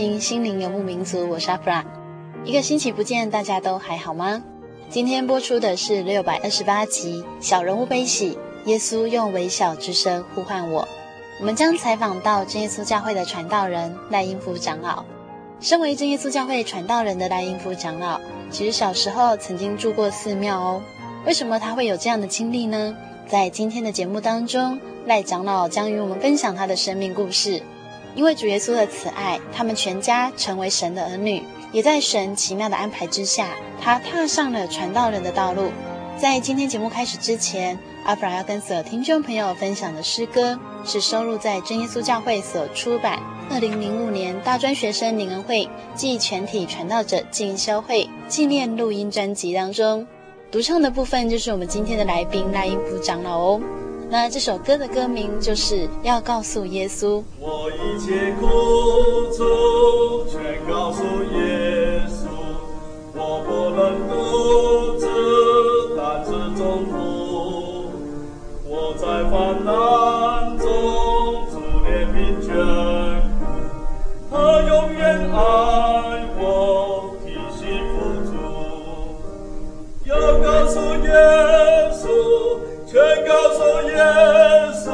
听《心灵游牧民族》，我是阿弗拉。一个星期不见，大家都还好吗？今天播出的是六百二十八集《小人物悲喜》，耶稣用微小之声呼唤我。我们将采访到真耶稣教会的传道人赖英夫长老。身为真耶稣教会传道人的赖英夫长老，其实小时候曾经住过寺庙哦。为什么他会有这样的经历呢？在今天的节目当中，赖长老将与我们分享他的生命故事。因为主耶稣的慈爱，他们全家成为神的儿女，也在神奇妙的安排之下，他踏上了传道人的道路。在今天节目开始之前，阿弗拉要跟所有听众朋友分享的诗歌，是收录在真耶稣教会所出版二零零五年大专学生灵恩会暨全体传道者进修会纪念录音专辑当中。独唱的部分就是我们今天的来宾赖英夫长老哦。那这首歌的歌名就是要告诉耶稣，我一切苦楚全告诉耶稣，我不能独自担这重负，我在患难中主怜悯眷顾，他永远爱我，体恤付出，要告诉耶稣。全告诉耶稣，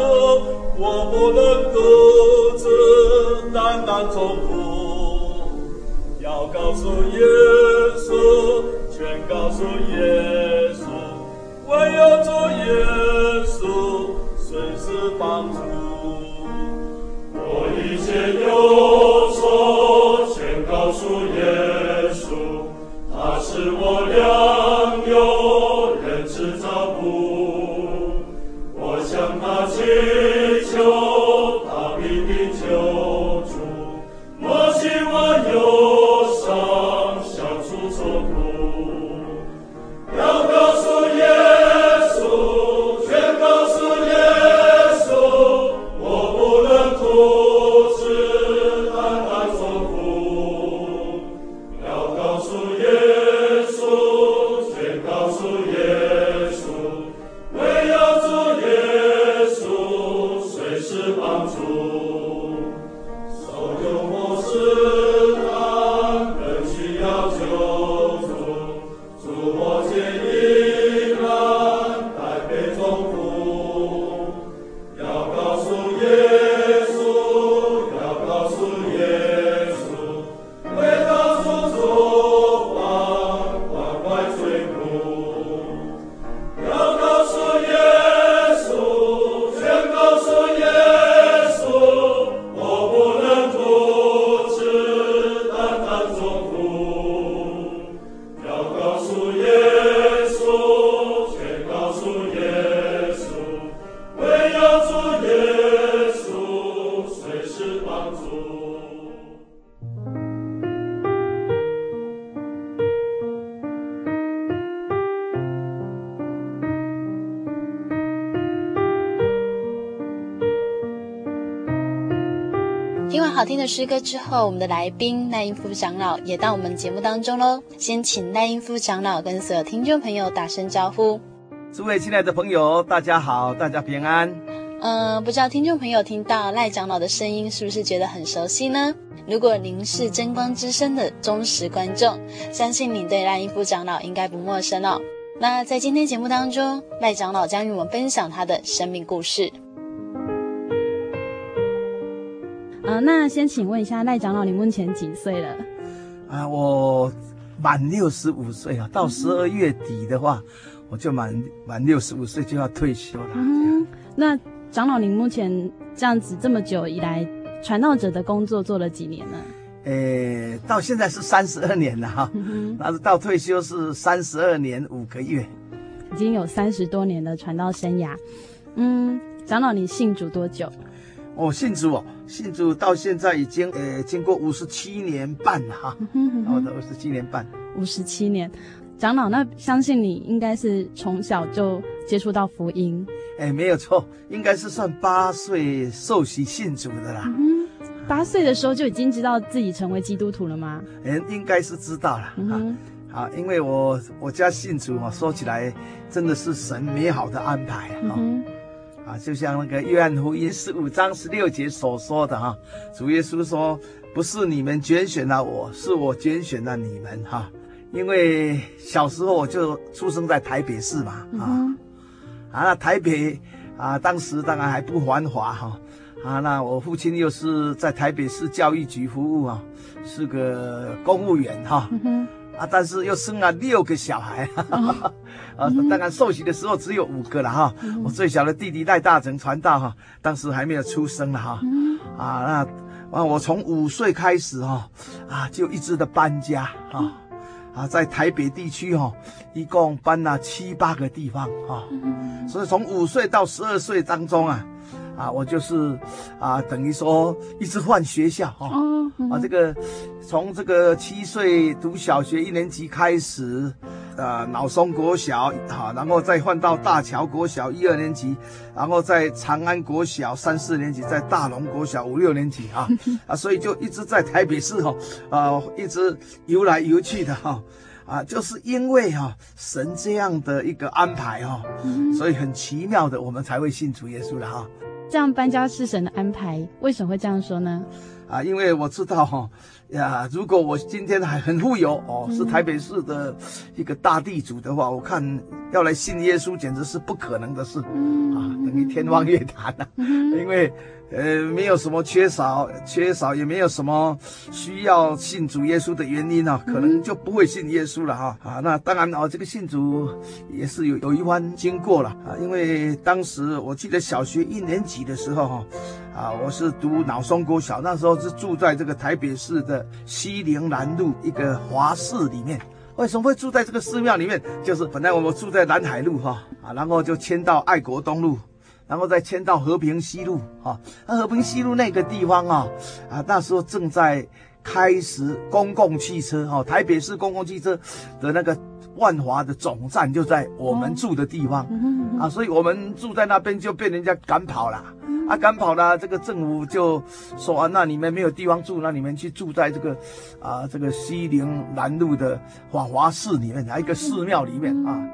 我不能独自担当重负。要告诉耶稣，全告诉耶稣，唯有主耶稣随时帮助。我一切忧愁，全告诉耶稣，他是我良友，任执照顾。祈求，诗歌之后，我们的来宾赖英夫长老也到我们节目当中喽。先请赖英夫长老跟所有听众朋友打声招呼。诸位亲爱的朋友，大家好，大家平安。嗯、呃，不知道听众朋友听到赖长老的声音，是不是觉得很熟悉呢？如果您是真光之声的忠实观众，相信您对赖英夫长老应该不陌生哦。那在今天节目当中，赖长老将与我们分享他的生命故事。呃，那先请问一下赖长老，你目前几岁了？啊，我满六十五岁啊，到十二月底的话，嗯、我就满满六十五岁就要退休了。嗯，那长老，您目前这样子这么久以来，传道者的工作做了几年呢？诶，到现在是三十二年了哈，嗯、但是到退休是三十二年五个月，已经有三十多年的传道生涯。嗯，长老，你信主多久？我、哦、信主哦，信主到现在已经呃经过五十七年半了哈，然后的五十七年半，五十七年，长老，那相信你应该是从小就接触到福音，哎，没有错，应该是算八岁受洗信主的啦。嗯，八岁的时候就已经知道自己成为基督徒了吗？嗯，应该是知道了。嗯好，啊，因为我我家信主嘛，说起来真的是神美好的安排啊。嗯啊，就像那个约翰福音十五章十六节所说的哈，主耶稣说：“不是你们拣选了我，是我拣选了你们。”哈，因为小时候我就出生在台北市嘛，啊，啊，那台北啊，当时当然还不繁华哈，啊，那我父亲又是在台北市教育局服务啊，是个公务员哈。啊，但是又生了六个小孩，哈哈哈，啊，当然受洗的时候只有五个了哈。我最小的弟弟赖大成传道哈，当时还没有出生了哈。啊，那啊，我从五岁开始哈，啊，就一直的搬家啊，啊，在台北地区哈，一共搬了七八个地方啊。所以从五岁到十二岁当中啊。啊，我就是啊，等于说一直换学校哈。哦嗯、啊，这个从这个七岁读小学一年级开始，呃，脑松国小哈、啊，然后再换到大桥国小一二年级，然后在长安国小三四年级，在大龙国小五六年级啊 啊，所以就一直在台北市哈啊，一直游来游去的哈啊，就是因为哈、啊、神这样的一个安排哈，嗯、所以很奇妙的，我们才会信主耶稣的哈。这样搬家是神的安排，为什么会这样说呢？啊，因为我知道哈呀，如果我今天还很富有哦，是台北市的一个大地主的话，我看要来信耶稣简直是不可能的事，嗯、啊，等于天方夜谭了，嗯、因为。呃，没有什么缺少，缺少也没有什么需要信主耶稣的原因啊，可能就不会信耶稣了哈啊。那当然哦，这个信主也是有有一番经过了啊。因为当时我记得小学一年级的时候哈，啊，我是读脑松国小，那时候是住在这个台北市的西宁南路一个华寺里面。为什么会住在这个寺庙里面？就是本来我们住在南海路哈啊，然后就迁到爱国东路。然后再迁到和平西路啊，那和平西路那个地方啊，啊，那时候正在开始公共汽车哈，台北市公共汽车的那个万华的总站就在我们住的地方啊，所以我们住在那边就被人家赶跑了啊，赶跑了，这个政府就说啊，那你们没有地方住，那你们去住在这个啊这个西宁南路的华华寺里面，一个寺庙里面啊。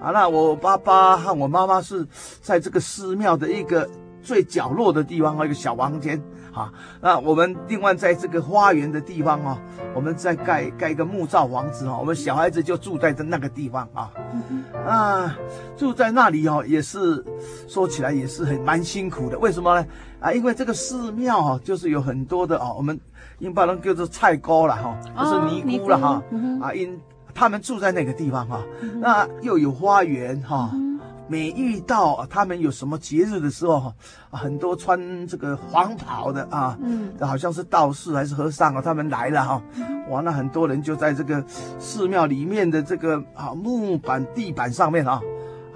啊，那我爸爸和我妈妈是在这个寺庙的一个最角落的地方，一个小房间啊。那我们另外在这个花园的地方啊，我们再盖盖一个木造房子啊，我们小孩子就住在的那个地方啊。啊，住在那里哦，也是说起来也是很蛮辛苦的。为什么呢？啊，因为这个寺庙啊，就是有很多的啊，我们因把人叫做菜糕了哈，就是尼姑了哈。啊，因。他们住在那个地方哈、啊，那又有花园哈、啊。每遇到他们有什么节日的时候，很多穿这个黄袍的啊，嗯，好像是道士还是和尚啊，他们来了哈。哇，那很多人就在这个寺庙里面的这个啊木板地板上面啊，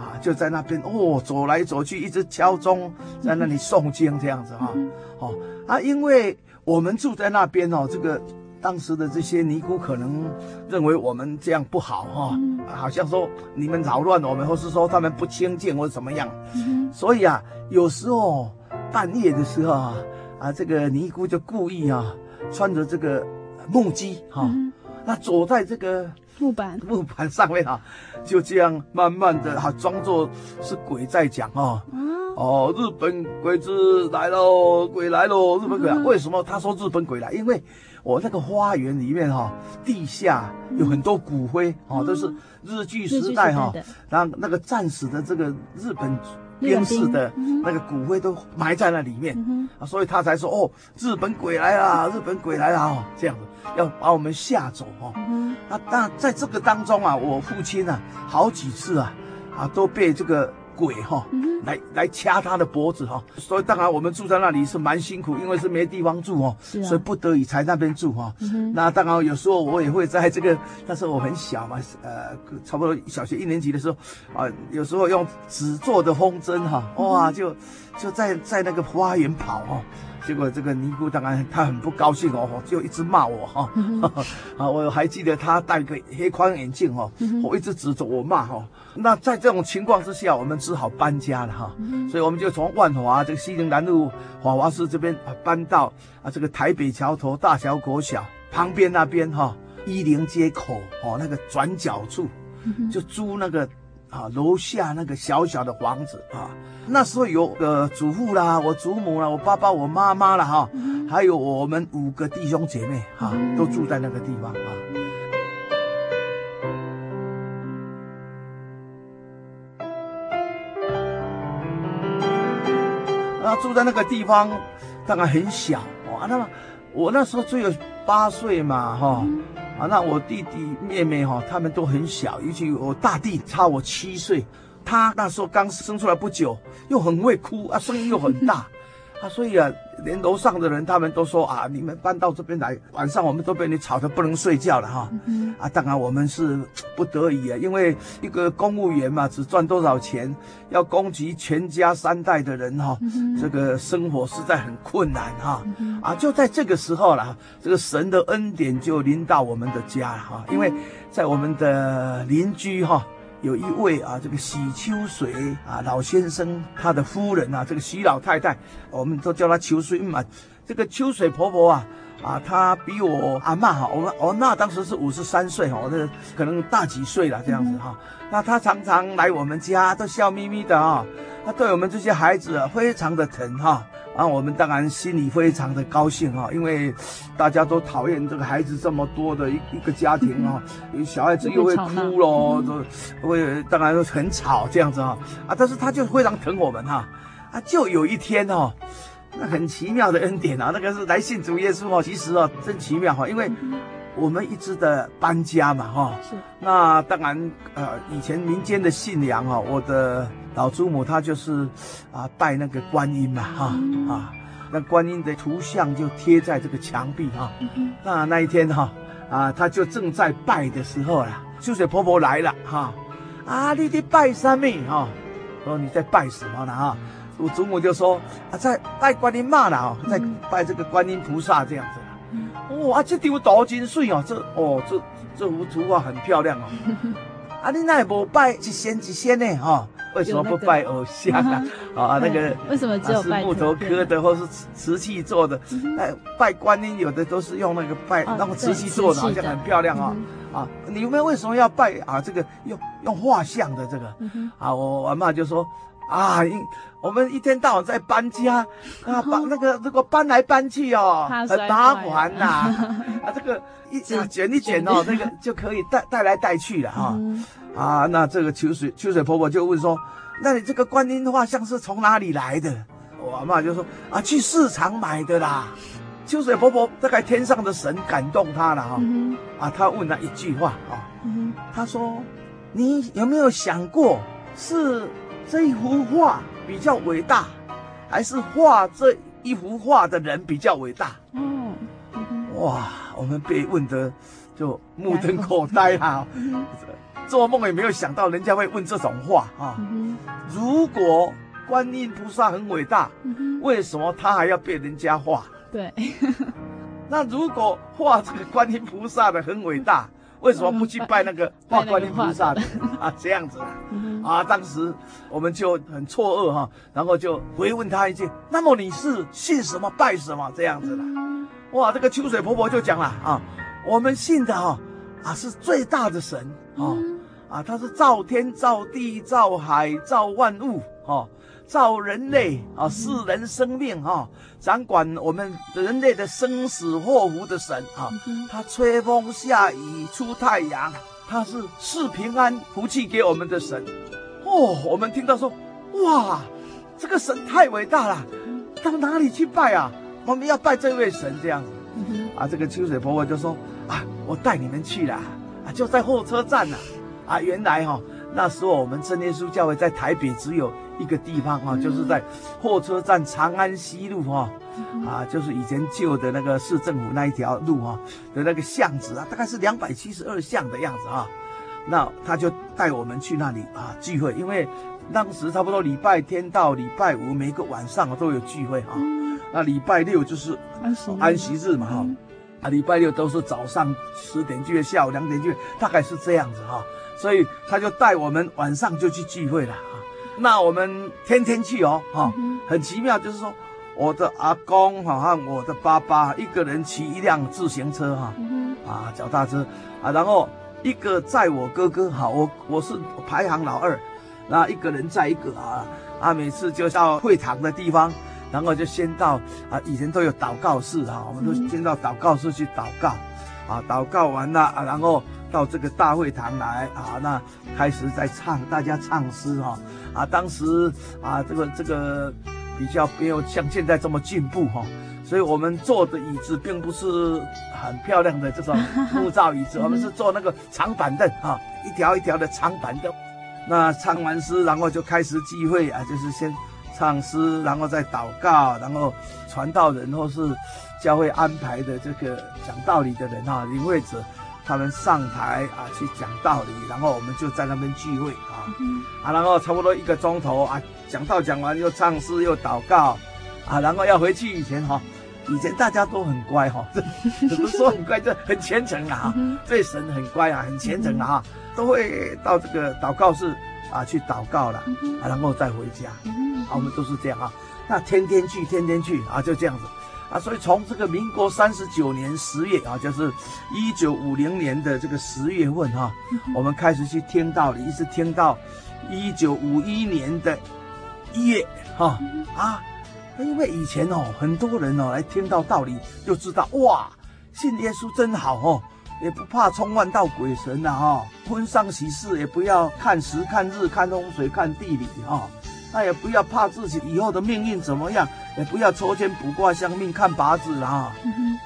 啊就在那边哦走来走去，一直敲钟在那里诵经这样子哈。哦啊，因为我们住在那边哦，这个。当时的这些尼姑可能认为我们这样不好哈、哦，好像说你们扰乱我们，或是说他们不清净或者怎么样。所以啊，有时候半夜的时候啊，啊，这个尼姑就故意啊，穿着这个木屐哈，嗯那走在这个木板木板上面啊，就这样慢慢的啊，装作是鬼在讲啊。哦，日本鬼子来喽，鬼来喽，日本鬼来。为什么他说日本鬼来？因为我那个花园里面哈，地下有很多骨灰哦，都是日据时代哈，然后那个战死的这个日本兵士的那个骨灰都埋在那里面啊，所以他才说哦，日本鬼来了，日本鬼来了哦，这样子要把我们吓走哦。那当然在这个当中啊，我父亲啊，好几次啊啊都被这个。鬼哈，来来掐他的脖子哈，所以当然我们住在那里是蛮辛苦，因为是没地方住哦，啊、所以不得已才那边住哈。嗯、那当然有时候我也会在这个，那时候我很小嘛，呃，差不多小学一年级的时候啊，有时候用纸做的风筝哈，哇，就就在在那个花园跑哈。结果这个尼姑当然她很不高兴哦，就一直骂我哈。啊，我还记得她戴个黑框眼镜哦，我一直指着我骂哈。那在这种情况之下，我们只好搬家了哈。所以我们就从万华这个西宁南路华华寺这边啊搬到啊这个台北桥头大桥国小旁边那边哈，一零街口哦那个转角处，就租那个啊楼下那个小小的房子啊。那时候有个祖父啦，我祖母啦，我爸爸，我妈妈啦，哈，还有我们五个弟兄姐妹哈，都住在那个地方啊。啊，住在那个地方，当然很小啊。那么我那时候最有八岁嘛，哈，啊，那我弟弟妹妹哈，他们都很小，尤其我大弟差我七岁。他那时候刚生出来不久，又很会哭啊，声音又很大，啊，所以啊，连楼上的人他们都说啊，你们搬到这边来，晚上我们都被你吵得不能睡觉了哈。啊，当然我们是不得已啊，因为一个公务员嘛，只赚多少钱，要供给全家三代的人哈，这个生活实在很困难哈。啊，就在这个时候了，这个神的恩典就临到我们的家了哈，因为在我们的邻居哈。有一位啊，这个许秋水啊老先生，他的夫人啊，这个许老太太，我们都叫她秋水嘛。这个秋水婆婆啊，啊，她比我阿嬷哈，我我那当时是五十三岁哈，我这可能大几岁了这样子哈。那她常常来我们家，都笑眯眯的啊，她对我们这些孩子啊非常的疼哈。我们当然心里非常的高兴哈，因为大家都讨厌这个孩子这么多的一一个家庭啊，小孩子又会哭咯，都会当然很吵这样子啊啊，但是他就非常疼我们哈啊，就有一天哦，那很奇妙的恩典啊，那个是来信主耶稣哦，其实哦真奇妙哈，因为我们一直的搬家嘛哈，是那当然呃以前民间的信仰哈，我的。老祖母她就是啊拜那个观音嘛哈啊，那观音的图像就贴在这个墙壁哈。那那一天哈啊，她就正在拜的时候啦，秋水婆婆来了哈啊，你在拜什么哈？说你在拜什么呢哈？我祖母就说啊，在拜观音嘛啦，哦，在拜这个观音菩萨这样子啦。哇，这张图真水哦，这哦这这幅图画很漂亮哦。啊，你那也不拜一仙一仙呢哈？为什么不拜偶像啊？啊，那个为什么只有是木头刻的，或是瓷器做的？哎，拜观音有的都是用那个拜那个瓷器做的，好像很漂亮啊。啊，你们为什么要拜啊？这个用用画像的这个啊？我阿妈就说啊，我们一天到晚在搬家啊，把那个如果搬来搬去哦，很麻烦呐。啊，这个一卷一卷哦，那个就可以带带来带去了哈。啊，那这个秋水秋水婆婆就问说：“那你这个观音画像是从哪里来的？”我阿嬷就说：“啊，去市场买的啦。”秋水婆婆大概天上的神感动她了哈，嗯、啊，她问了一句话啊，她说：“你有没有想过，是这一幅画比较伟大，还是画这一幅画的人比较伟大？”嗯嗯、哇，我们被问得就目瞪口呆 哈。做梦也没有想到人家会问这种话啊！如果观音菩萨很伟大，为什么他还要被人家画？对。那如果画这个观音菩萨的很伟大，为什么不去拜那个画观音菩萨的啊？这样子啊，当时我们就很错愕哈，然后就回问他一句：那么你是信什么拜什么这样子的？哇，这个秋水婆婆就讲了啊，我们信的哈啊是最大的神啊啊，他是造天造地造海造万物哈。造人类啊，世人生命哈，掌管我们人类的生死祸福的神啊，他吹风下雨出太阳，他是赐平安福气给我们的神。哦，我们听到说，哇，这个神太伟大了，到哪里去拜啊？我们要拜这位神这样子。啊，这个秋水婆婆就说啊，我带你们去了啊，就在候车站呐。啊，原来哈，那时候我们真耶稣教会在台北只有。一个地方啊，就是在货车站长安西路哈，啊，就是以前旧的那个市政府那一条路哈的那个巷子啊，大概是两百七十二巷的样子啊。那他就带我们去那里啊聚会，因为当时差不多礼拜天到礼拜五每个晚上都有聚会啊。那礼拜六就是安息日嘛哈，啊，礼拜六都是早上十点聚会，下午两点聚会，大概是这样子哈。所以他就带我们晚上就去聚会了。那我们天天去哦，哈，很奇妙，就是说，我的阿公哈和我的爸爸一个人骑一辆自行车哈，啊，脚踏车。啊，然后一个载我哥哥哈，我我是排行老二，那一个人载一个啊，啊，每次就到会堂的地方，然后就先到啊，以前都有祷告室哈，我们都先到祷告室去祷告，啊，祷告完了啊，然后。到这个大会堂来啊，那开始在唱，大家唱诗哈啊，当时啊，这个这个比较没有像现在这么进步哈，所以我们坐的椅子并不是很漂亮的这种木造椅子，我们是坐那个长板凳啊，一条一条的长板凳。那唱完诗，然后就开始聚会啊，就是先唱诗，然后再祷告，然后传道人或是教会安排的这个讲道理的人哈，领会者。他们上台啊去讲道理，然后我们就在那边聚会啊，嗯、啊，然后差不多一个钟头啊，讲道讲完又唱诗又祷告，啊，然后要回去以前哈、啊，以前大家都很乖哈，怎么说很乖？这很虔诚啊，对神很乖啊，很虔诚啊，都会到这个祷告室啊去祷告了，啊，然后再回家，啊，我们都是这样啊，那天天去，天天去啊，就这样子。啊，所以从这个民国三十九年十月啊，就是一九五零年的这个十月份哈、啊，我们开始去听道理，一直听到一九五一年的一月哈啊，啊，因为以前哦，很多人哦来听到道理就知道哇，信耶稣真好哦，也不怕冲万到鬼神呐哈，婚丧喜事也不要看时看日看风水看地理哈。啊那也不要怕自己以后的命运怎么样，也不要抽签卜卦相命看八字了哈。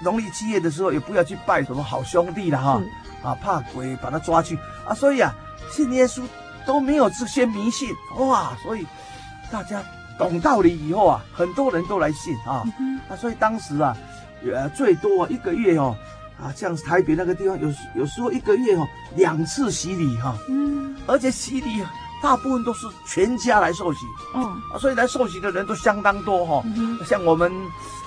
农历七月的时候也不要去拜什么好兄弟了哈，啊怕鬼把他抓去啊。所以啊，信耶稣都没有这些迷信哇。所以大家懂道理以后啊，很多人都来信啊。啊，所以当时啊，呃最多一个月哦，啊像台北那个地方有有时候一个月哦两次洗礼哈，嗯，而且洗礼。大部分都是全家来受洗，哦，所以来受洗的人都相当多哈。嗯、像我们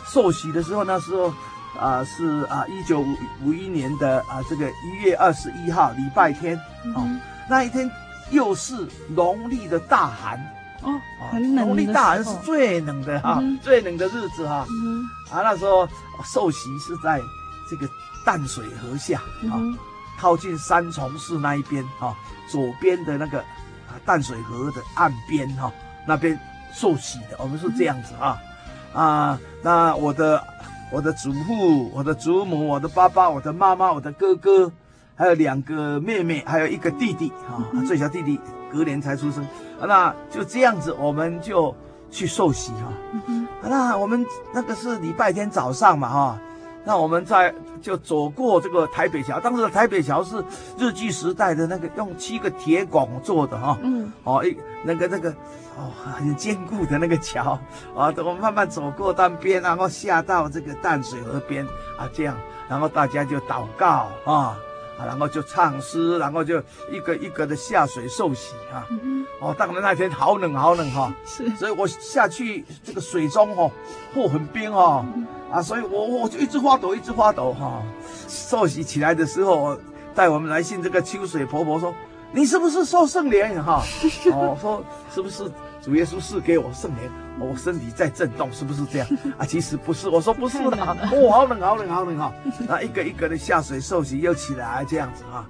受洗的时候，那时候啊、呃、是啊一九五一年的啊这个一月二十一号礼拜天，啊，嗯、那一天又是农历的大寒，哦，很冷。农历大寒是最冷的哈，嗯、最冷的日子哈。嗯、啊，那时候受洗是在这个淡水河下啊，嗯、靠近三重市那一边啊，左边的那个。淡水河的岸边哈，那边受洗的，我们是这样子啊，啊，那我的我的祖父、我的祖母、我的爸爸、我的妈妈、我的哥哥，还有两个妹妹，还有一个弟弟啊，最小弟弟隔年才出生，那就这样子，我们就去受洗哈，那我们那个是礼拜天早上嘛哈。那我们在就走过这个台北桥，当时的台北桥是日据时代的那个用七个铁拱做的哈，嗯，哦一那个那个哦很坚固的那个桥啊，等我们慢慢走过单边，然后下到这个淡水河边啊，这样，然后大家就祷告啊，然后就唱诗，然后就一个一个的下水受洗啊，嗯、哦，当然那天好冷好冷哈，是，所以我下去这个水中哦，嚯很冰哦。嗯啊，所以我我就一直发抖，一直发抖哈。受洗起来的时候，带我们来信这个秋水婆婆说：“你是不是受圣灵？”哈，哦，说是不是主耶稣赐给我圣莲？我身体在震动，是不是这样？啊，其实不是，我说不是的，哦，好冷，好冷，好冷哈！那一个一个的下水受洗又起来这样子哈。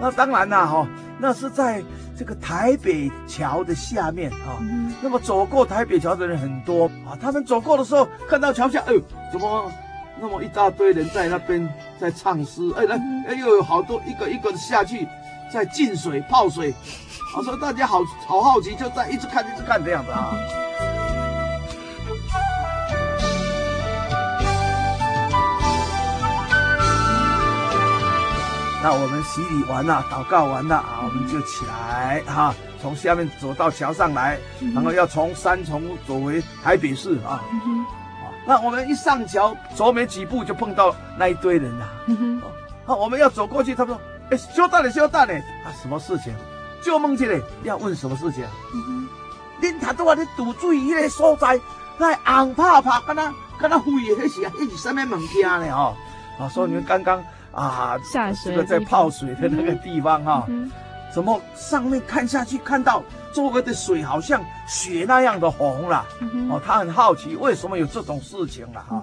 那当然啦哈，那是在这个台北桥的下面啊。那么走过台北桥的人很多啊，他们走过的时候看到桥下，哎呦，怎么？那么一大堆人在那边在唱诗，哎，来哎又有好多一个一个的下去，在进水泡水，啊，所以大家好好好奇，就在一直看一直看这样子啊。那我们洗礼完了，祷告完了啊，我们就起来哈，从下面走到桥上来，然后要从三重走回台北市啊。那我们一上桥，走没几步就碰到那一堆人了。嗯哼，我们要走过去，他们说：“哎，稍等嘞，稍等嘞，啊，什么事情？就梦见嘞，要问什么事情？嗯哼，恁他都话你堵住伊个所在，那红怕怕，跟他跟他飞的那是啊，那是什么物件呢？哦，啊，所以你们刚刚啊，下水这个在泡水的那个地方哈，嗯、怎么上面看下去看到？”周围的水好像血那样的红了，嗯、哦，他很好奇为什么有这种事情了哈。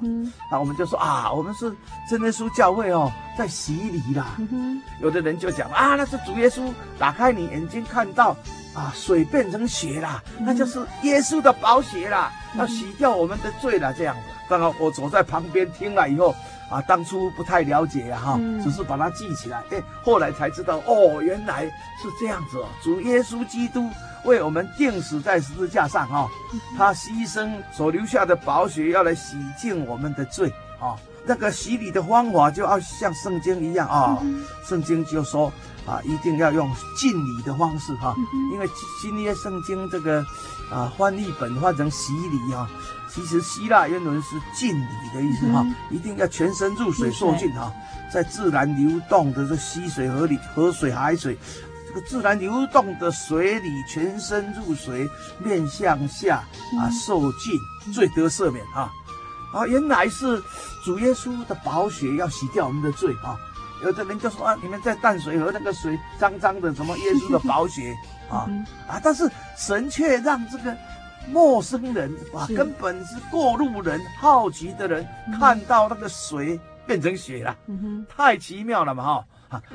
那、我们就说啊，我们是真耶稣教会哦，在洗礼啦。嗯、有的人就讲啊，那是主耶稣打开你眼睛看到啊，水变成血了，那就是耶稣的宝血了，嗯、要洗掉我们的罪了这样子。刚刚我走在旁边听了以后啊，当初不太了解呀、啊、哈，嗯、只是把它记起来，哎，后来才知道哦，原来是这样子哦，主耶稣基督。为我们定死在十字架上，哈，他牺牲所留下的宝血，要来洗净我们的罪，啊，那个洗礼的方法就要像圣经一样啊，圣经就说啊，一定要用敬礼的方式，哈，因为新约圣经这个啊翻译本换成洗礼啊，其实希腊原文是敬礼的意思，哈，一定要全身入水受浸，哈，在自然流动的这溪水、河里、河水、海水。自然流动的水里，全身入水，面向下啊，受浸，罪得赦免啊！啊，原来是主耶稣的宝血要洗掉我们的罪啊！有的人就说啊，你们在淡水河那个水脏脏的，什么耶稣的宝血啊啊！但是神却让这个陌生人啊，根本是过路人、好奇的人，看到那个水变成血了，嗯、太奇妙了嘛！哈。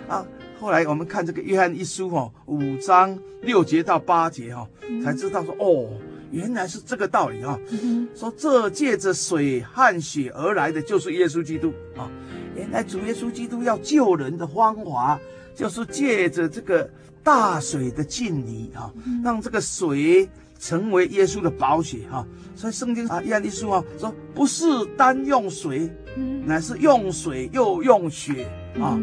啊，后来我们看这个约翰一书哈，五章六节到八节哈，才知道说哦，原来是这个道理啊。说这借着水和血而来的就是耶稣基督啊。原来主耶稣基督要救人的方法，就是借着这个大水的浸礼啊，让这个水成为耶稣的宝血哈。所以圣经啊，约翰一书啊说，不是单用水，乃是用水又用血啊。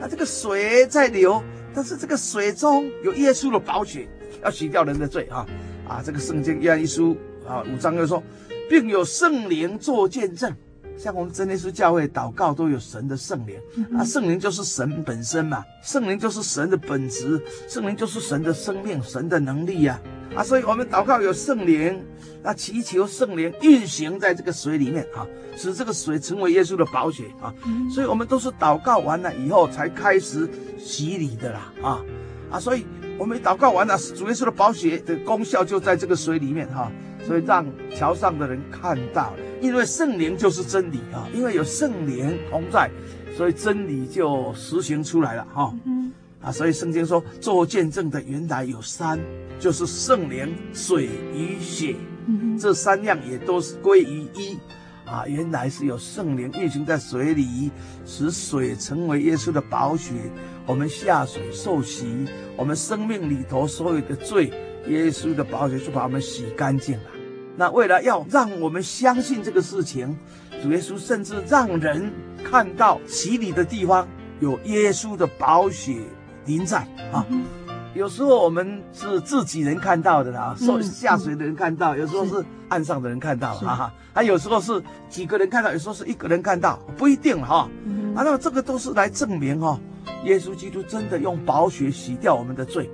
那这个水在流，但是这个水中有耶稣的宝血，要洗掉人的罪啊！啊，这个圣经约翰一书啊五章又说，并有圣灵做见证，像我们真耶稣教会祷告都有神的圣灵，啊，圣灵就是神本身嘛，圣灵就是神的本质，圣灵就是神的生命，神的能力呀！啊，所以我们祷告有圣灵，啊，祈求圣灵运行在这个水里面啊。使这个水成为耶稣的宝血啊，所以我们都是祷告完了以后才开始洗礼的啦啊。啊，所以我们祷告完了，主耶稣的宝血的功效就在这个水里面哈，所以让桥上的人看到，因为圣灵就是真理啊，因为有圣灵同在，所以真理就实行出来了哈啊，所以圣经说做见证的原来有三，就是圣灵、水与血，这三样也都是归于一。啊，原来是有圣灵运行在水里，使水成为耶稣的宝血。我们下水受洗，我们生命里头所有的罪，耶稣的宝血就把我们洗干净了。那为了要让我们相信这个事情，主耶稣甚至让人看到洗礼的地方有耶稣的宝血临在啊。有时候我们是自己人看到的啦，说下水的人看到，有时候是岸上的人看到，哈哈，还有时候是几个人看到，有时候是一个人看到，不一定哈。啊，那么这个都是来证明哈，耶稣基督真的用宝血洗掉我们的罪，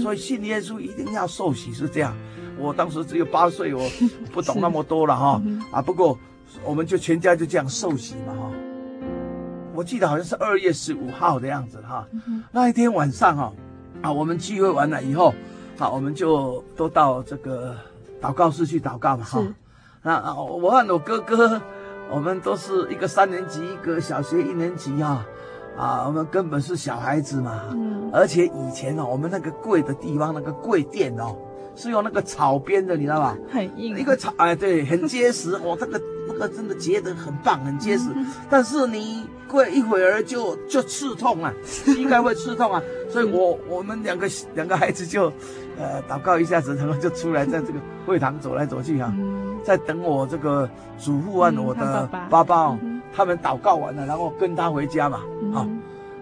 所以信耶稣一定要受洗是这样。我当时只有八岁，我不懂那么多了哈。啊，不过我们就全家就这样受洗嘛哈。我记得好像是二月十五号的样子哈。那一天晚上哈，啊，我们聚会完了以后，好，我们就都到这个祷告室去祷告嘛哈。那啊，我和我哥哥，我们都是一个三年级，一个小学一年级啊。啊，我们根本是小孩子嘛。嗯。而且以前哦，我们那个跪的地方，那个跪垫哦，是用那个草编的，你知道吧？很硬。一个草，哎，对，很结实。哦，这个那个真的结得很棒，很结实。嗯、但是你跪一会儿就就刺痛啊，膝盖会刺痛啊。所以我我们两个两个孩子就，呃，祷告一下子，然后就出来，在这个会堂走来走去啊，嗯、在等我这个祖父和我的爸爸。嗯他们祷告完了，然后跟他回家嘛，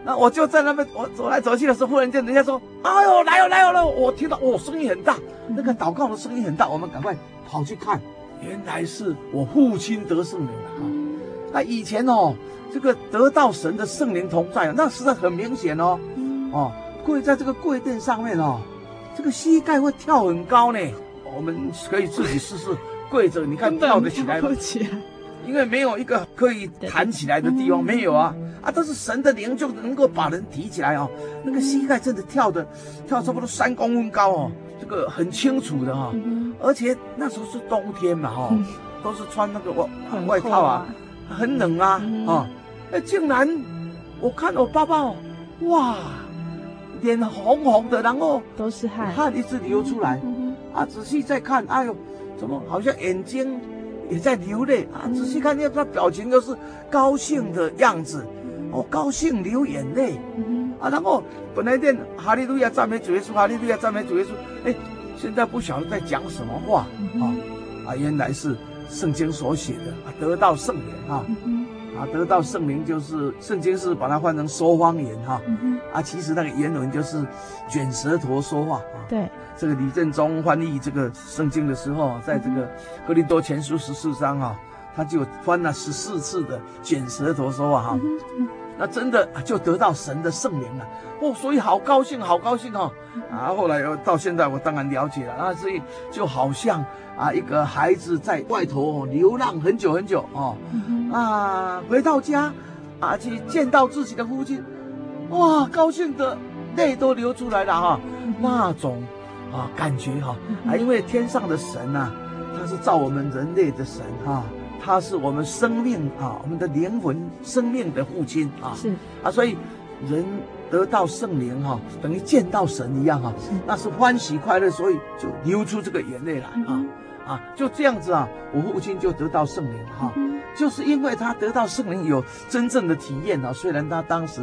那我就在那边，我走来走去的时候，忽然间人家说：“哎呦，来哦来哦来哦！”我听到哦，声音很大，那个祷告的声音很大，我们赶快跑去看，原来是我父亲得圣灵了啊。那以前哦，这个得到神的圣灵同在，那实在很明显哦，哦，跪在这个跪垫上面哦，这个膝盖会跳很高呢。我们可以自己试试跪着，你看跳得起来吗？因为没有一个可以弹起来的地方，没有啊啊！但是神的灵就能够把人提起来哦。那个膝盖真的跳的，跳差不多三公分高哦，这个很清楚的哈。而且那时候是冬天嘛哈，都是穿那个外外套啊，很冷啊啊！那，竟然我看我爸爸哦，哇，脸红红的，然后都是汗，汗一直流出来啊！仔细再看，哎呦，怎么好像眼睛？也在流泪啊！仔细看见他表情都是高兴的样子，哦，高兴流眼泪啊！然后本来念哈利路亚赞美主耶稣，哈利路亚赞美主耶稣，哎，现在不晓得在讲什么话啊！啊，原来是圣经所写的啊，得到圣灵啊！啊，得到圣灵就是圣经是把它换成说方言哈啊，其实那个原文就是卷舌头说话啊。对。这个李正中翻译这个圣经的时候，在这个格林多前书十四章啊，他就翻了十四次的卷舌头说话哈，那真的就得到神的圣灵了。哦，所以好高兴，好高兴哦。啊！后来到现在我当然了解了啊，所以就好像啊一个孩子在外头流浪很久很久哦。啊，回到家啊去见到自己的父亲，哇，高兴的泪都流出来了哈，那种。啊，感觉哈啊，因为天上的神呐、啊，他是造我们人类的神哈，他是我们生命啊，我们的灵魂生命的父亲啊，是。啊，所以人得到圣灵哈，等于见到神一样哈，那是欢喜快乐，所以就流出这个眼泪来啊。啊，就这样子啊，我父亲就得到圣灵哈，就是因为他得到圣灵有真正的体验啊，虽然他当时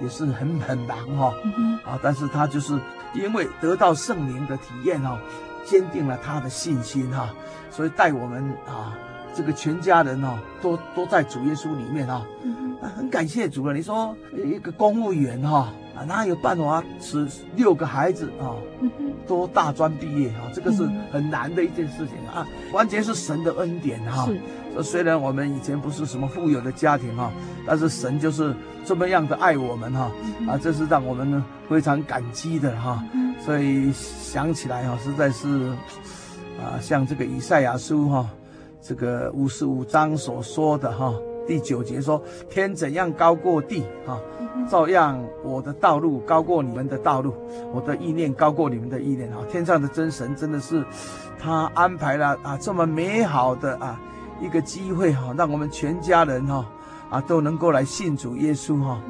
也是很很忙哈啊，但是他就是。因为得到圣灵的体验哦，坚定了他的信心哈，所以带我们啊，这个全家人哦，都都在主耶稣里面啊，很感谢主了。你说一个公务员哈啊，哪有办法使六个孩子啊，都大专毕业啊？这个是很难的一件事情啊，完全是神的恩典哈。虽然我们以前不是什么富有的家庭哈，但是神就是这么样的爱我们哈，啊，这是让我们呢非常感激的哈。所以想起来哈，实在是啊，像这个以赛亚书哈，这个五十五章所说的哈，第九节说：天怎样高过地哈，照样我的道路高过你们的道路，我的意念高过你们的意念哈。天上的真神真的是他安排了啊这么美好的啊。一个机会哈，让我们全家人哈啊都能够来信主耶稣哈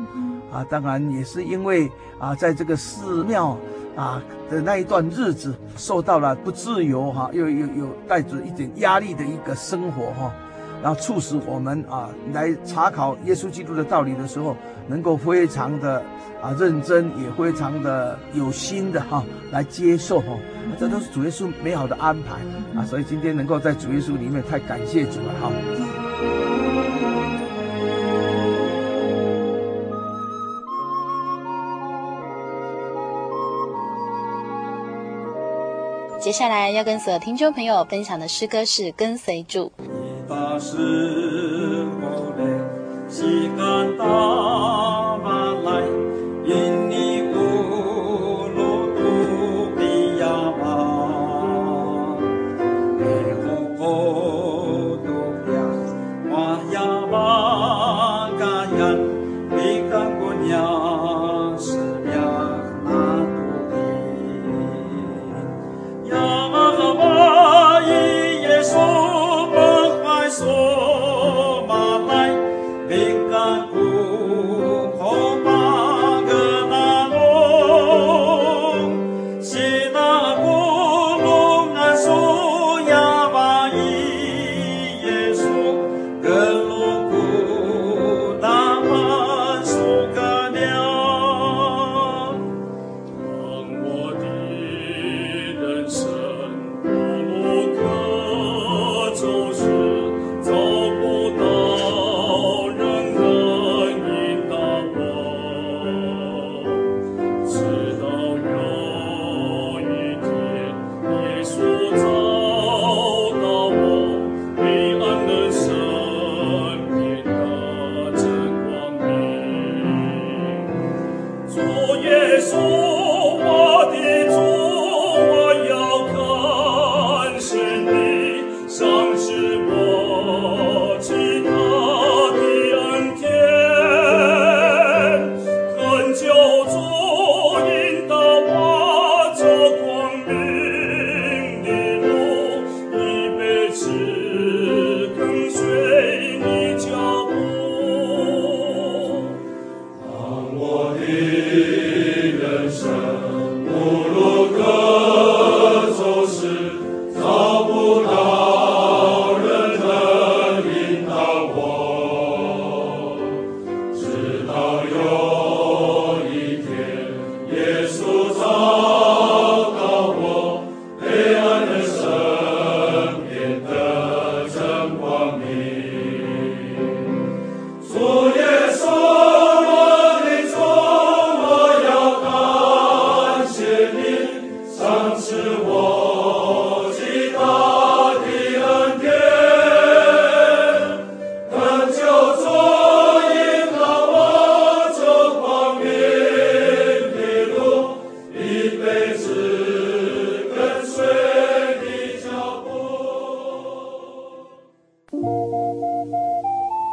啊，当然也是因为啊，在这个寺庙啊的那一段日子，受到了不自由哈，又又有带着一点压力的一个生活哈，然后促使我们啊来查考耶稣基督的道理的时候，能够非常的啊认真，也非常的有心的哈来接受哈，这都是主耶稣美好的安排。啊，所以今天能够在主耶稣里面，太感谢主了哈。接下来要跟所有听众朋友分享的诗歌是《跟随主》。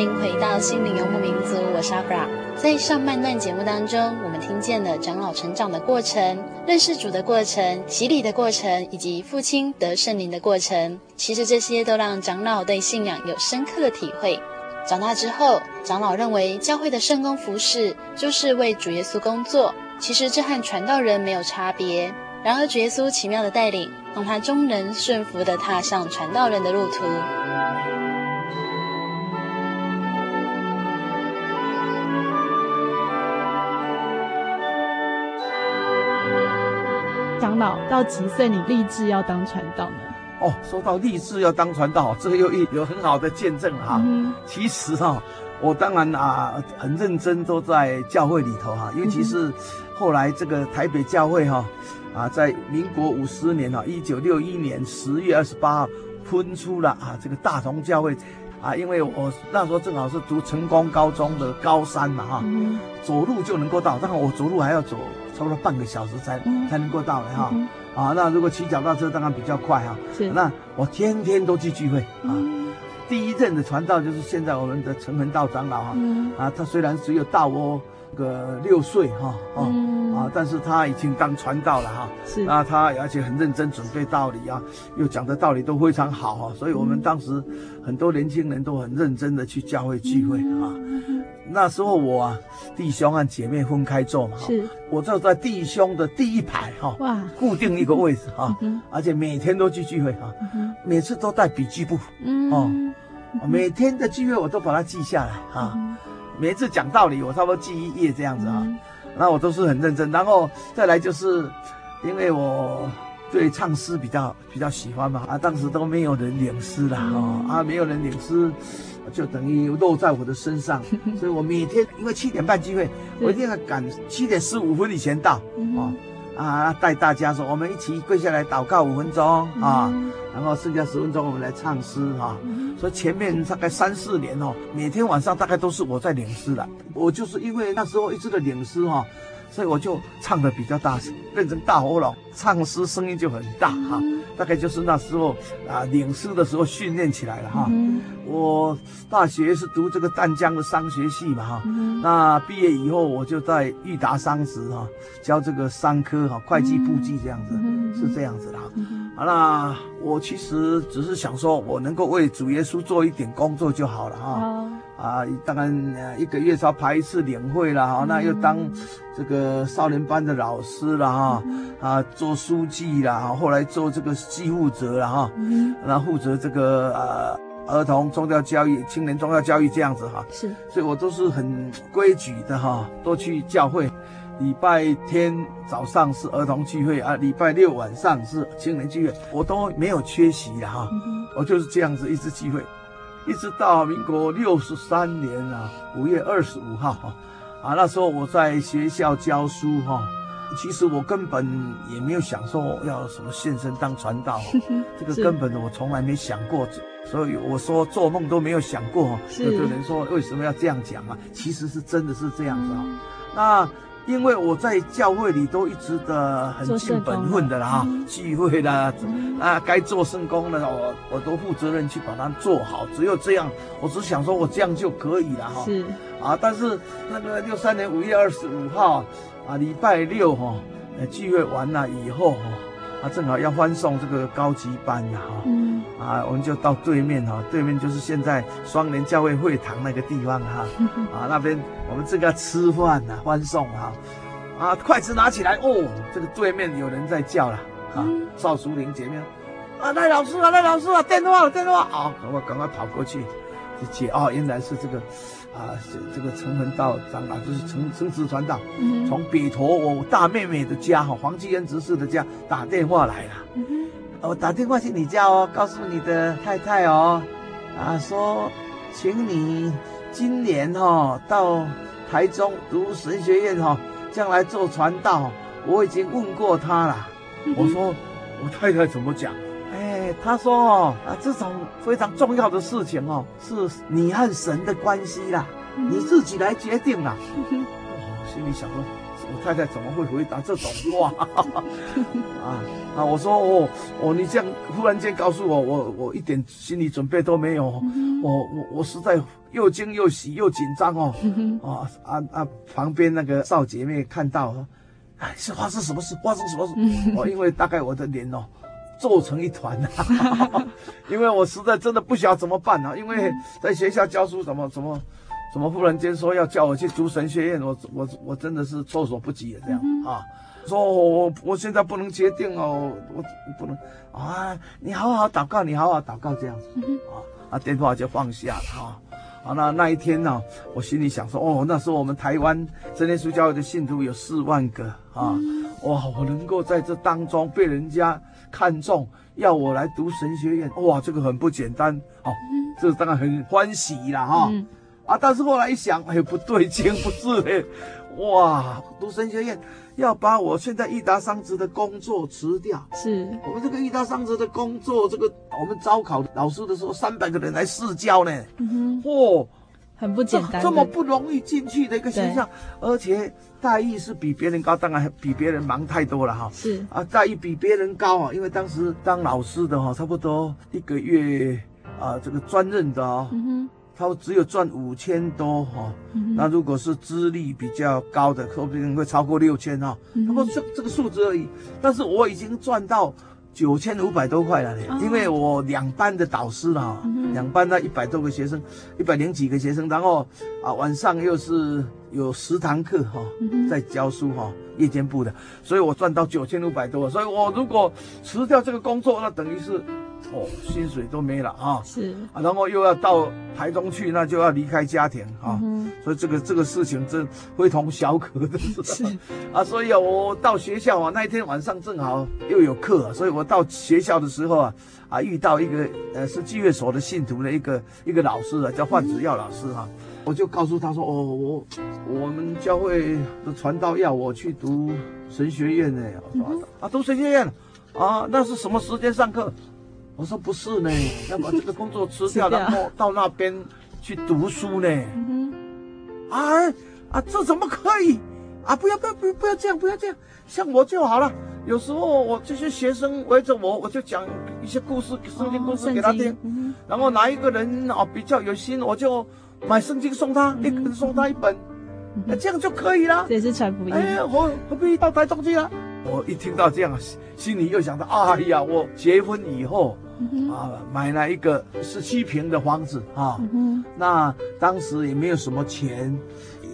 您回到心灵游牧民族，我是阿布拉。在上半段节目当中，我们听见了长老成长的过程、认识主的过程、洗礼的过程，以及父亲得圣灵的过程。其实这些都让长老对信仰有深刻的体会。长大之后，长老认为教会的圣工服事就是为主耶稣工作。其实这和传道人没有差别。然而主耶稣奇妙的带领，让他终能顺服地踏上传道人的路途。老到几岁你立志要当传道呢？哦，说到立志要当传道，这个又一有很好的见证哈。嗯、其实哈，我当然啊很认真都在教会里头哈，尤其是后来这个台北教会哈啊，在民国五十年啊，一九六一年十月二十八号分出了啊这个大同教会啊，因为我那时候正好是读成功高中的高三嘛哈，嗯、走路就能够到，当然我走路还要走。差不多半个小时才才能够到的哈，嗯、啊，那如果骑脚踏车当然比较快哈。是，那我天天都去聚会啊。嗯、第一任的传道就是现在我们的陈恒道长老哈，嗯、啊，他虽然只有大我个六岁哈，啊，嗯、啊，但是他已经当传道了哈。是，那他而且很认真准备道理啊，又讲的道理都非常好哈，所以我们当时很多年轻人都很认真的去教会聚会啊。嗯那时候我啊，弟兄和姐妹分开坐嘛，是，我坐在弟兄的第一排哈，哇，固定一个位置哈，而且每天都去聚会哈，每次都带笔记簿，哦，每天的聚会我都把它记下来哈，每次讲道理我差不多记一页这样子啊，那我都是很认真，然后再来就是，因为我对唱诗比较比较喜欢嘛，啊，当时都没有人领诗啦，哦，啊，没有人领诗。就等于落在我的身上，所以我每天因为七点半聚会，我一定要赶七点十五分以前到，哦，啊，带大家说，我们一起跪下来祷告五分钟啊，然后剩下十分钟我们来唱诗哈，所以前面大概三四年哦，每天晚上大概都是我在领诗了，我就是因为那时候一直在领诗哈。所以我就唱的比较大声，变成大喉咙，唱诗声音就很大哈。大概就是那时候啊，领师的时候训练起来了哈。我大学是读这个淡江的商学系嘛哈。那毕业以后我就在裕达商职哈教这个商科哈，会计簿记这样子，是这样子的哈。好，那我其实只是想说，我能够为主耶稣做一点工作就好了哈。啊，当然呃一个月才排一次领会了哈，那又当这个少年班的老师了哈，啊做书记了哈，后来做这个系负责了哈，然后负责这个呃儿童宗教教育、青年宗教教育这样子哈，是，所以我都是很规矩的哈，都去教会，礼拜天早上是儿童聚会啊，礼拜六晚上是青年聚会，我都没有缺席的哈，我就是这样子一直聚会。一直到民国六十三年啊，五月二十五号哈，啊，那时候我在学校教书哈，其实我根本也没有想说要什么献身当传道，这个根本我从来没想过，所以我说做梦都没有想过。有的人说为什么要这样讲啊？其实是真的是这样子啊，那。因为我在教会里都一直的很尽本分的啦哈，聚会啦，啊，该做圣工的我我都负责任去把它做好。只有这样，我只想说我这样就可以了哈。是啊，但是那个六三年五月二十五号啊，礼拜六哈，呃，聚会完了以后哈，啊，正好要欢送这个高级班的哈。嗯。啊，我们就到对面哈，对面就是现在双联教会会堂那个地方哈，啊，那边我们正在吃饭呢，欢送哈，啊，筷子拿起来哦，这个对面有人在叫了，啊，赵淑玲姐妹，啊，赖老师啊，赖老师啊，电话了，电话，啊，赶快赶快跑过去，去接哦，原来是这个，啊，这个陈文道长老，就是陈陈子传道，从北投我大妹妹的家哈，黄继恩执事的家打电话来了。我打电话去你家哦，告诉你的太太哦，啊，说，请你今年哈、哦、到台中读神学院哈、哦，将来做传道。我已经问过他了。我说，我太太怎么讲？哎，他说哦，啊，这种非常重要的事情哦，是你和神的关系啦，你自己来决定啦。我心里想说。我太太怎么会回答这种话？啊啊！我说哦哦，你这样忽然间告诉我，我我一点心理准备都没有，嗯、我我我实在又惊又喜又紧张哦。啊啊啊！旁边那个少姐妹看到，哎，是发生什么事？发生什么事？哦，因为大概我的脸哦皱成一团，因为我实在真的不晓得怎么办啊！因为在学校教书怎么怎么。怎么忽然间说要叫我去读神学院？我我我真的是措手不及这样、嗯、啊！说我我现在不能决定哦，我不能啊！你好好祷告，你好好祷告这样子、嗯、啊！啊，电话就放下了哈。啊，那那一天呢、啊，我心里想说，哦，那时候我们台湾真耶稣教会的信徒有四万个啊！哇，我能够在这当中被人家看中，要我来读神学院，哇，这个很不简单哦、啊，这当然很欢喜了哈。嗯啊！但是后来一想，哎，不对劲，不是嘞，哇！读神学院要把我现在义达商职的工作辞掉。是我们这个义达商职的工作，这个我们招考老师的时候，三百个人来试教呢。嗯哼，嚯，很不简单这，这么不容易进去的一个学校，而且待遇是比别人高，当然比别人忙太多了哈。是啊，待遇比别人高啊，因为当时当老师的哈，差不多一个月啊，这个专任的哦。嗯哼。他只有赚五千多哈，那如果是资历比较高的，说不定会超过六千哈。不过这这个数字而已，但是我已经赚到九千五百多块了，因为我两班的导师了哈，两班那一百多个学生，一百零几个学生，然后啊晚上又是有十堂课哈，在教书哈，夜间部的，所以我赚到九千五百多，所以我如果辞掉这个工作，那等于是。哦，薪水都没了啊！是啊，然后又要到台中去，那就要离开家庭啊。嗯、所以这个这个事情真非同小可的是。是 啊，所以啊，我到学校啊，那一天晚上正好又有课，啊，所以我到学校的时候啊，啊遇到一个呃是聚会所的信徒的一个一个老师啊，叫范子耀老师哈，啊，嗯、我就告诉他说，哦，我我们教会的传道要我去读神学院呢，我说，嗯、啊，读神学院啊，那是什么时间上课？我说不是呢，要把这个工作辞掉，然后到那边去读书呢。嗯，啊啊，这怎么可以？啊，不要不要不要不要这样，不要这样，像我就好了。有时候我这些学生围着我，我就讲一些故事，圣经故事给他听。哦、然后哪一个人啊比较有心，我就买圣经送他，嗯、一个人送他一本，那、这样就可以了。这也是传福音。哎，何何必到台中去啊？我一听到这样，心里又想到，哎呀，我结婚以后。啊，买了一个十七平的房子啊，嗯、那当时也没有什么钱，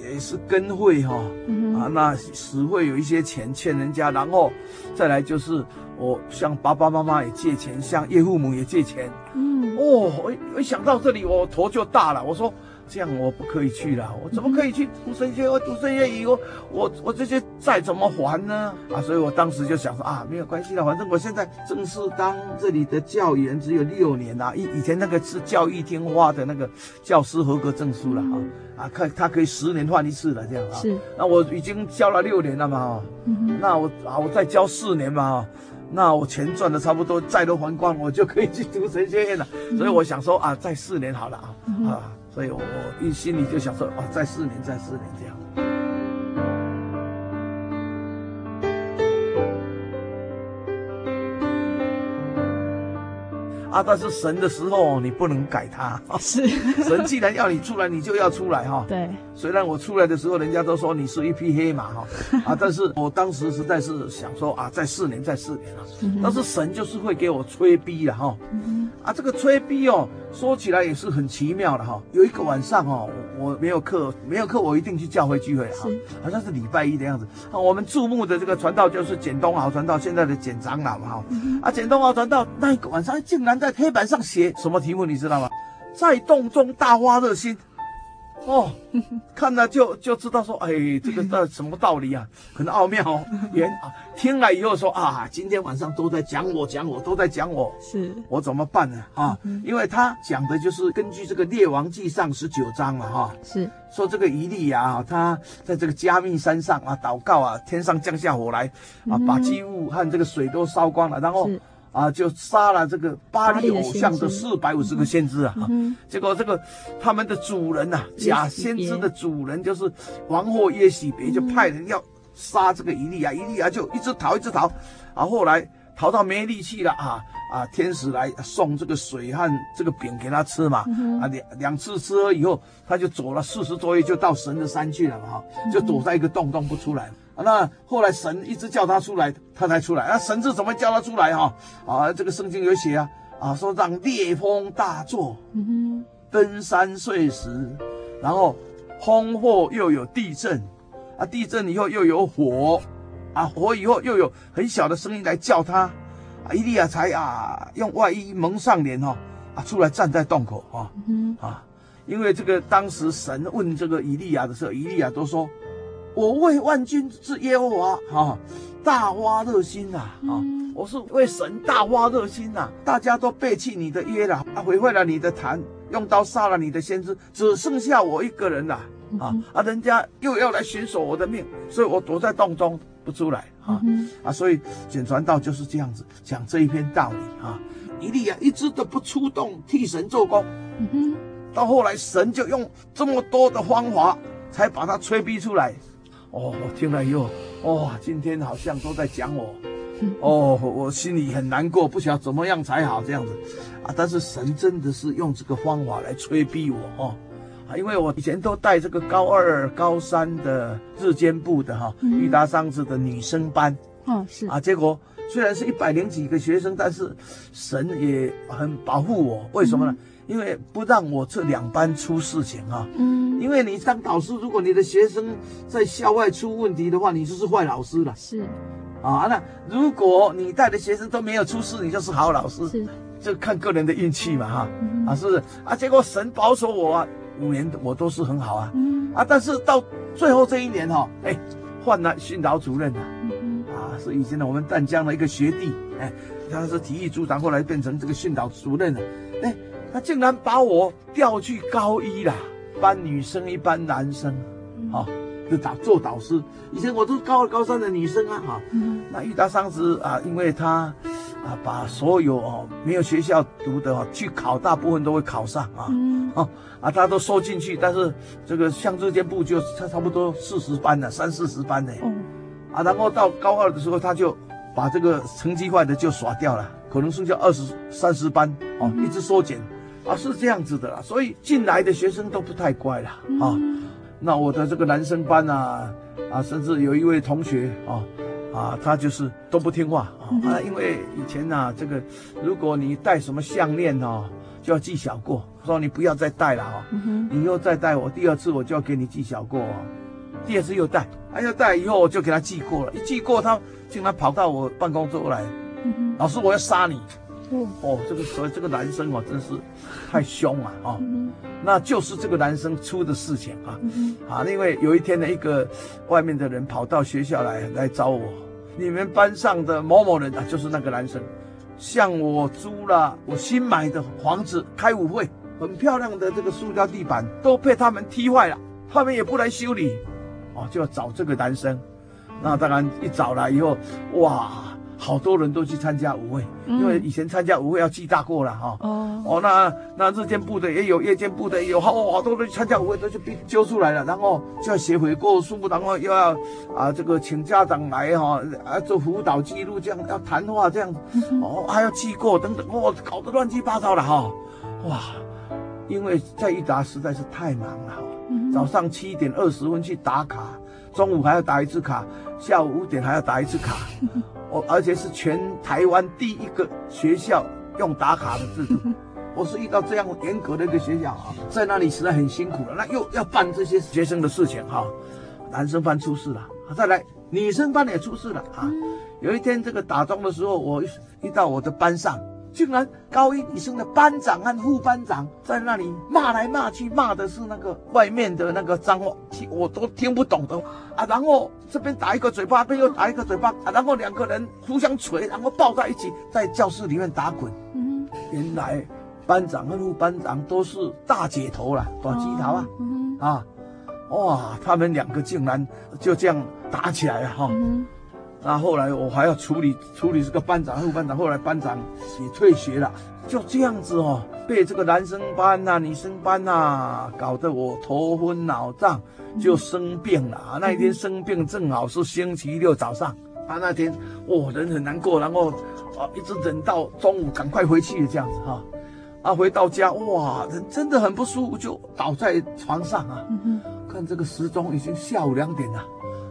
也是跟会哈，嗯、啊，那实会有一些钱欠人家，然后再来就是我向爸爸妈妈也借钱，向岳父母也借钱，嗯，哦，我一想到这里，我头就大了，我说。这样我不可以去了，我怎么可以去读神学？我读神学以后，我我这些债怎么还呢？啊，所以我当时就想说啊，没有关系了，反正我现在正式当这里的教员，只有六年啊。以以前那个是教育天花的那个教师合格证书了啊啊，可他可以十年换一次了这样啊。是。那我已经教了六年了嘛，嗯，那我啊我再教四年嘛，那我钱赚的差不多，债都还光，我就可以去读神学院了。所以我想说啊，再四年好了啊啊。所以我我一心里就想说，哦，再四年，再四年这样。啊！但是神的时候，你不能改他。是，神既然要你出来，你就要出来哈。对。虽然我出来的时候，人家都说你是一匹黑马哈，啊，但是我当时实在是想说啊，再四年，再四年啊。但是神就是会给我催逼了哈。啊，这个催逼哦，说起来也是很奇妙的哈。有一个晚上哦，我没有课，没有课，我一定去教会聚会哈。好像是礼拜一的样子。啊，我们注目的这个传道就是简东豪传道，现在的简长老嘛哈。啊，简东豪传道那一个晚上竟然在黑板上写什么题目，你知道吗？在洞中大发热心。哦，看了就就知道说，哎，这个的什么道理啊？很奥妙哦。原啊，听了以后说啊，今天晚上都在讲我，讲我，都在讲我，是我怎么办呢？啊，因为他讲的就是根据这个列王纪上十九章了，哈，是说这个以利亚啊，他在这个加密山上啊祷告啊，天上降下火来啊，把祭物和这个水都烧光了，然后。啊，就杀了这个巴黎偶像的四百五十个先知啊！嗯、结果这个他们的主人呐、啊，假先知的主人就是王后耶洗别，就派人要杀这个伊利亚，伊利亚就一直逃，一直逃，啊，后来逃到没力气了啊啊！天使来送这个水和这个饼给他吃嘛，嗯、啊两两次吃了以后，他就走了四十多夜，就到神的山去了嘛，哈，就躲在一个洞洞不出来。那后来神一直叫他出来，他才出来。那神是怎么叫他出来哈？啊，这个圣经有写啊，啊说让烈风大作，嗯哼，登山碎石，然后风后又有地震，啊地震以后又有火，啊火以后又有很小的声音来叫他，啊以利亚才啊用外衣蒙上脸哈，啊出来站在洞口啊，嗯，啊，因为这个当时神问这个以利亚的时候，以利亚都说。我为万军之耶和华哈大发热心呐啊！我是为神大发热心呐！大家都背弃你的约了，啊，毁坏了你的坛，用刀杀了你的先知，只剩下我一个人了啊！啊，人家又要来寻索我的命，所以我躲在洞中不出来啊！啊，所以简传道就是这样子讲这一篇道理啊！以利亚一直都不出动替神做工，到后来神就用这么多的方法才把他催逼出来。哦，我听了以后，哇、哦，今天好像都在讲我，哦，我心里很难过，不晓得怎么样才好这样子，啊，但是神真的是用这个方法来催逼我哦，啊，因为我以前都带这个高二、高三的日间部的哈，裕达商子的女生班，哦，是。啊，结果虽然是一百零几个学生，但是神也很保护我，为什么呢？因为不让我这两班出事情啊。嗯，因为你当导师，如果你的学生在校外出问题的话，你就是坏老师了。是，啊，那如果你带的学生都没有出事，你就是好老师。是，就看个人的运气嘛，哈。嗯、啊，是不是？啊，结果神保守我啊，五年我都是很好啊。嗯。啊，但是到最后这一年哈，哎，换了训导主任了。嗯。啊，是以前的我们淡江的一个学弟，哎，他是体育组长，后来变成这个训导主任了。哎。他竟然把我调去高一了，班女生一班男生，啊，就导做导师。以前我都是高二高三的女生啊，哈，那裕达商子啊，因为他啊，把所有哦没有学校读的哦去考，大部分都会考上啊，啊啊，他都收进去。但是这个像日间部就差差不多四十班了，三四十班呢，啊，然后到高二的时候，他就把这个成绩坏的就耍掉了，可能剩下二十三十班哦，一直缩减。啊，是这样子的啦，所以进来的学生都不太乖啦。啊。那我的这个男生班啊，啊，甚至有一位同学啊，啊，啊，他就是都不听话啊，啊，因为以前啊，这个如果你戴什么项链哦，就要记小过，说你不要再戴了啊，你以后再戴我第二次我就要给你记小过，第二次又戴，还要戴以后我就给他记过了，一记过他竟然跑到我办公桌来，老师我要杀你。哦，这个所以这个男生哦，真是太凶了啊！那就是这个男生出的事情啊啊！因为有一天呢，一个外面的人跑到学校来来找我，你们班上的某某人啊，就是那个男生，向我租了我新买的房子开舞会，很漂亮的这个塑胶地板都被他们踢坏了，他们也不来修理，哦，就要找这个男生。那当然一找来以后，哇！好多人都去参加舞会，因为以前参加舞会要记大过了哈。哦哦，那那日间部的也有，夜间部的也有，好好多人去参加舞会都就被揪出来了，然后就要写悔过书，然后又要啊这个请家长来哈，啊做辅导记录这样，要谈话这样，哦还要记过等等，哦搞得乱七八糟了哈，哇！因为在一达实在是太忙了，早上七点二十分去打卡，中午还要打一次卡，下午五点还要打一次卡。我而且是全台湾第一个学校用打卡的制度，我是遇到这样严格的一个学校啊，在那里实在很辛苦了。那又要办这些学生的事情哈，男生班出事了，再来女生班也出事了啊。有一天这个打钟的时候，我遇到我的班上。竟然高一女生的班长和副班长在那里骂来骂去，骂的是那个外面的那个脏话，听我都听不懂的啊。然后这边打一个嘴巴，那边又打一个嘴巴啊。然后两个人互相捶，然后抱在一起在教室里面打滚。嗯，原来班长和副班长都是大姐头了，短鸡头啊。嗯啊，哇，他们两个竟然就这样打起来了哈。那后来我还要处理处理这个班长、副班长，后来班长也退学了，就这样子哦，被这个男生班呐、啊、女生班呐、啊，搞得我头昏脑胀，就生病了。那一天生病正好是星期六早上，啊，那天我、哦、人很难过，然后啊一直忍到中午，赶快回去这样子哈，啊回到家哇，人真的很不舒服，就倒在床上啊，看这个时钟已经下午两点了。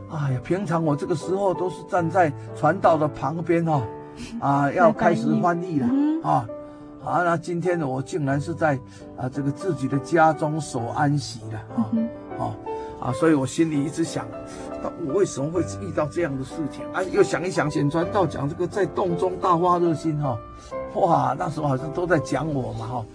哎呀，平常我这个时候都是站在传道的旁边哈、哦，啊，要开始翻译了啊，啊，那今天呢，我竟然是在啊这个自己的家中守安息了啊，啊，啊，所以我心里一直想，我为什么会遇到这样的事情啊？又想一想，显传道讲这个在洞中大发热心哈、哦，哇，那时候好像都在讲我嘛哈，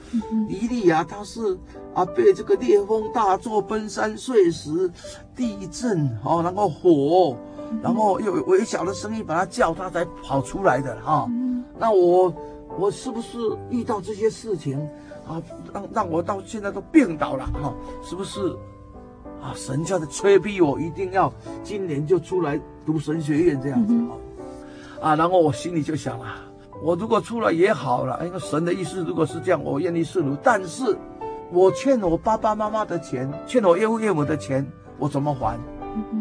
以利亚他是。啊，被这个烈风大作，奔山碎石，地震，哦，然后火，然后又有微小的声音把他叫，他才跑出来的哈、哦。那我我是不是遇到这些事情啊，让让我到现在都病倒了哈、哦？是不是啊？神教的催逼我一定要今年就出来读神学院这样子哈、哦？啊，然后我心里就想了，我如果出来也好了，因为神的意思如果是这样，我愿意顺服，但是。我欠我爸爸妈妈的钱，欠我岳父岳母的钱，我怎么还？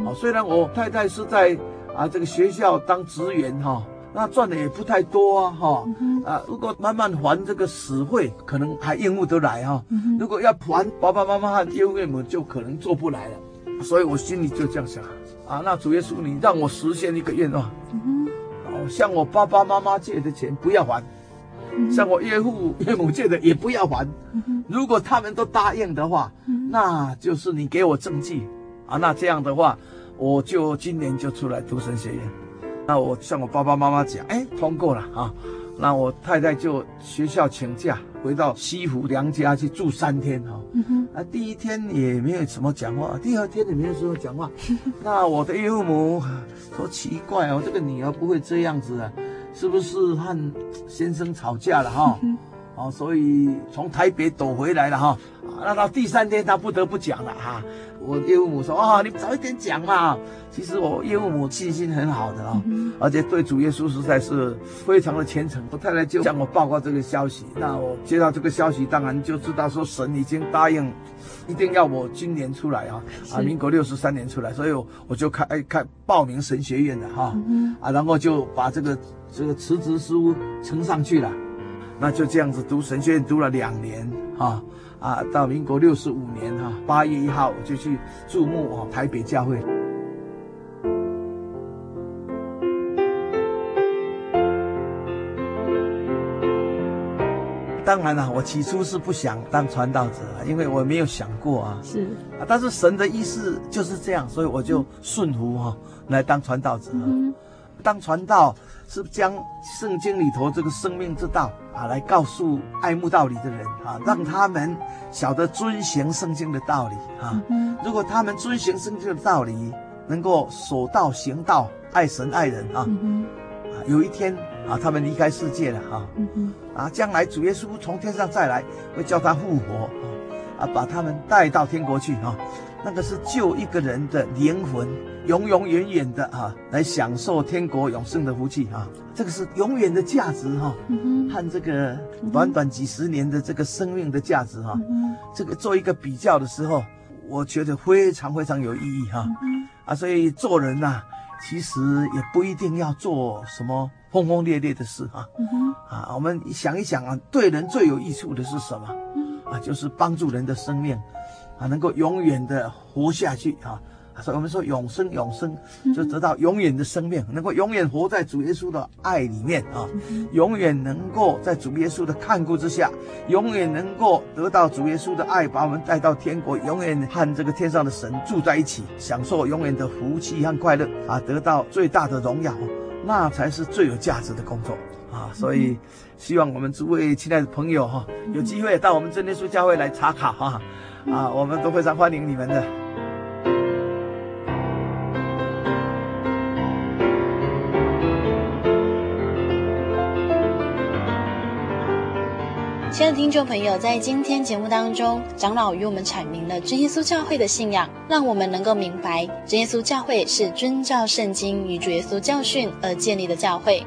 啊，虽然我太太是在啊这个学校当职员哈，那赚的也不太多啊哈，啊如果慢慢还这个死费，可能还应付得来哈。如果要还爸爸妈妈和岳父岳母，就可能做不来了。所以我心里就这样想啊，那主耶稣，你让我实现一个愿望，哦，向我爸爸妈妈借的钱不要还。向我岳父岳母借的也不要还，如果他们都答应的话，那就是你给我证据啊。那这样的话，我就今年就出来读神学院。那我向我爸爸妈妈讲，哎，通过了啊。那我太太就学校请假回到西湖娘家去住三天哈。啊，第一天也没有什么讲话，第二天也没有什么讲话。那我的岳父母说奇怪哦，这个女儿不会这样子啊。是不是和先生吵架了哈？哦，所以从台北躲回来了哈。那到第三天他不得不讲了哈。我岳父母说啊，你早一点讲嘛。其实我岳父母信心很好的啊，而且对主耶稣实在是非常的虔诚。我太太就向我报告这个消息。那我接到这个消息，当然就知道说神已经答应，一定要我今年出来啊啊，民国六十三年出来，所以我就开开报名神学院的哈啊，然后就把这个。这个辞职书呈上去了，那就这样子读神学院读了两年啊啊，到民国六十五年哈，八月一号我就去注目哦，台北教会。当然了，我起初是不想当传道者，因为我没有想过啊。是啊，但是神的意思就是这样，所以我就顺服哈，来当传道者，当传道。是将圣经里头这个生命之道啊，来告诉爱慕道理的人啊，让他们晓得遵行圣经的道理啊。嗯、如果他们遵行圣经的道理，能够守道行道，爱神爱人啊，嗯、啊，有一天啊，他们离开世界了啊，嗯、啊，将来主耶稣从天上再来，会叫他复活啊，啊，把他们带到天国去啊，那个是救一个人的灵魂，永永远远的啊，来享受天国永生的福气啊，这个是永远的价值哈、啊，嗯、和这个短短几十年的这个生命的价值哈、啊，嗯、这个做一个比较的时候，我觉得非常非常有意义哈、啊。嗯啊，所以做人呐、啊，其实也不一定要做什么轰轰烈烈的事啊。啊，我们想一想啊，对人最有益处的是什么？嗯、啊，就是帮助人的生命，啊，能够永远的活下去啊。所以我们说永生，永生就得到永远的生命，能够永远活在主耶稣的爱里面啊，永远能够在主耶稣的看顾之下，永远能够得到主耶稣的爱，把我们带到天国，永远和这个天上的神住在一起，享受永远的福气和快乐啊，得到最大的荣耀，那才是最有价值的工作啊！所以希望我们诸位亲爱的朋友哈，有机会到我们真耶稣教会来查考哈啊，我们都非常欢迎你们的。亲爱的听众朋友，在今天节目当中，长老与我们阐明了真耶稣教会的信仰，让我们能够明白真耶稣教会是遵照圣经与主耶稣教训而建立的教会。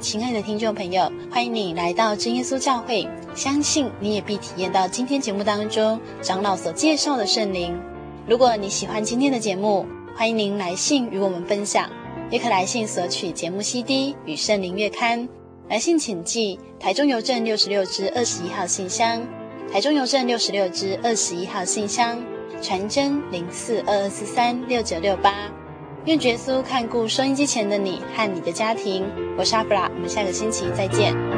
亲爱的听众朋友，欢迎你来到真耶稣教会，相信你也必体验到今天节目当中长老所介绍的圣灵。如果你喜欢今天的节目，欢迎您来信与我们分享，也可来信索取节目 CD 与圣灵月刊。来信请寄台中邮政六十六支二十一号信箱，台中邮政六十六支二十一号信箱，传真零四二二四三六九六八。愿耶稣看顾收音机前的你和你的家庭。我是阿布拉，我们下个星期再见。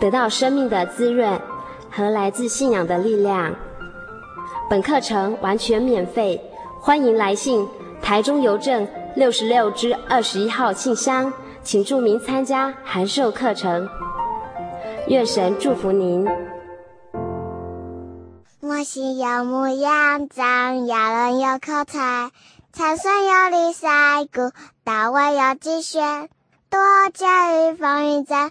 得到生命的滋润和来自信仰的力量。本课程完全免费，欢迎来信台中邮政六十六支二十一号信箱，请注明参加函授课程。愿神祝福您。我心有模样，张亚伦有口才，才孙有礼赛鼓，大卫有击拳，多加与风云战。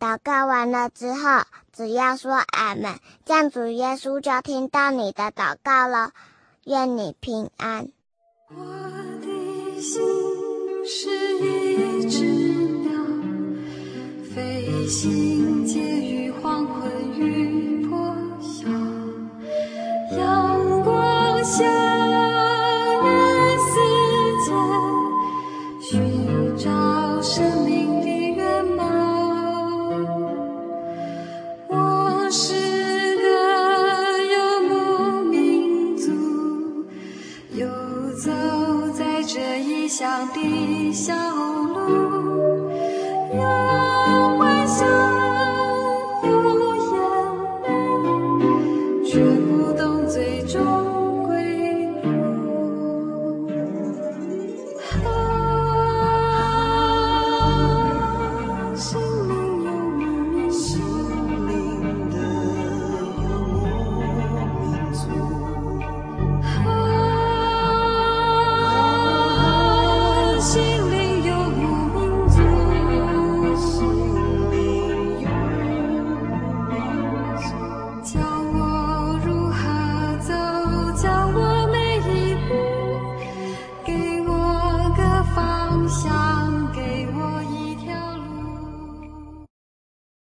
祷告完了之后，只要说“俺们”，这样主耶稣就听到你的祷告了。愿你平安。我的心是一只鸟，飞行介于黄昏与破晓，阳光下。